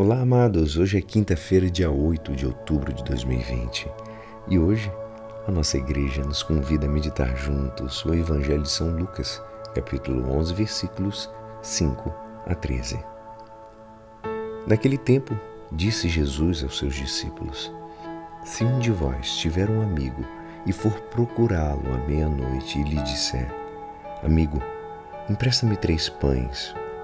Olá, amados. Hoje é quinta-feira, dia 8 de outubro de 2020. E hoje a nossa igreja nos convida a meditar juntos o Evangelho de São Lucas, capítulo 11, versículos 5 a 13. Naquele tempo, disse Jesus aos seus discípulos: Se um de vós tiver um amigo e for procurá-lo à meia-noite e lhe disser: Amigo, empresta-me três pães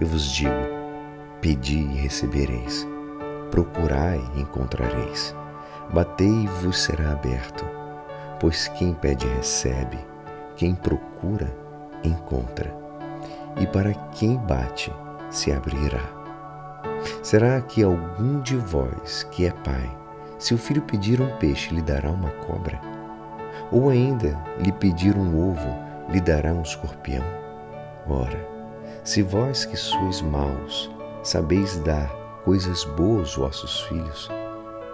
eu vos digo: pedi e recebereis, procurai e encontrareis, batei e vos será aberto. Pois quem pede recebe, quem procura encontra, e para quem bate se abrirá. Será que algum de vós que é pai, se o filho pedir um peixe, lhe dará uma cobra? Ou ainda lhe pedir um ovo, lhe dará um escorpião? Ora, se vós que sois maus sabeis dar coisas boas aos vossos filhos,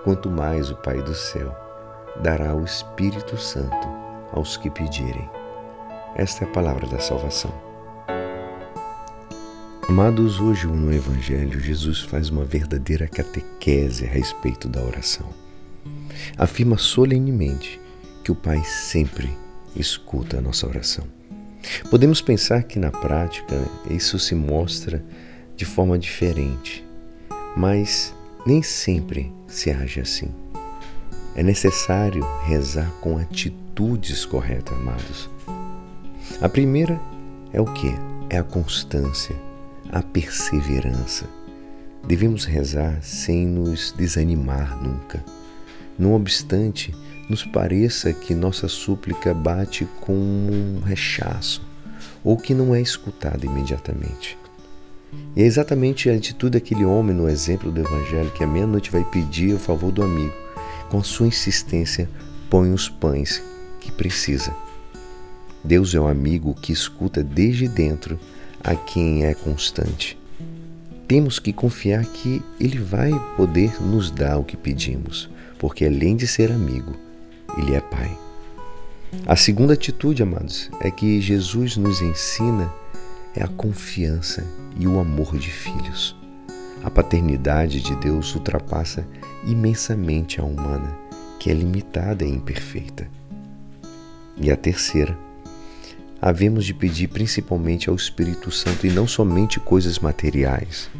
quanto mais o Pai do céu dará o Espírito Santo aos que pedirem. Esta é a palavra da salvação. Amados, hoje no Evangelho, Jesus faz uma verdadeira catequese a respeito da oração. Afirma solenemente que o Pai sempre escuta a nossa oração. Podemos pensar que na prática isso se mostra de forma diferente, mas nem sempre se age assim. É necessário rezar com atitudes corretas, amados. A primeira é o que? É a constância, a perseverança. Devemos rezar sem nos desanimar nunca. Não obstante, nos pareça que nossa súplica bate com um rechaço ou que não é escutada imediatamente. E é exatamente a atitude daquele homem no exemplo do Evangelho que à meia-noite vai pedir o favor do amigo. Com a sua insistência, põe os pães que precisa. Deus é um amigo que escuta desde dentro a quem é constante. Temos que confiar que Ele vai poder nos dar o que pedimos, porque além de ser amigo, ele é Pai. A segunda atitude, amados, é que Jesus nos ensina é a confiança e o amor de filhos. A paternidade de Deus ultrapassa imensamente a humana, que é limitada e imperfeita. E a terceira, havemos de pedir principalmente ao Espírito Santo e não somente coisas materiais.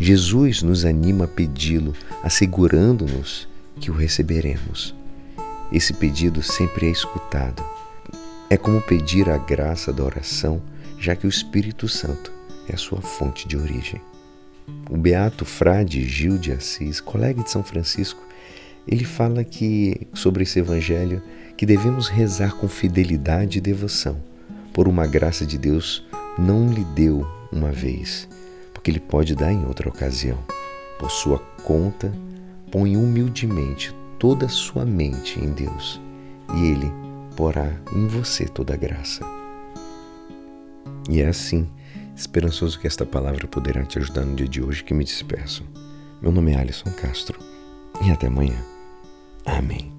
Jesus nos anima a pedi-lo, assegurando-nos que o receberemos. Esse pedido sempre é escutado. É como pedir a graça da oração, já que o Espírito Santo é a sua fonte de origem. O beato frade Gil de Assis, colega de São Francisco, ele fala que sobre esse evangelho que devemos rezar com fidelidade e devoção, por uma graça de Deus não lhe deu uma vez, porque ele pode dar em outra ocasião. Por sua conta, põe humildemente toda a sua mente em Deus e Ele porá em você toda a graça. E é assim, esperançoso que esta palavra poderá te ajudar no dia de hoje que me despeço. Meu nome é Alisson Castro e até amanhã. Amém.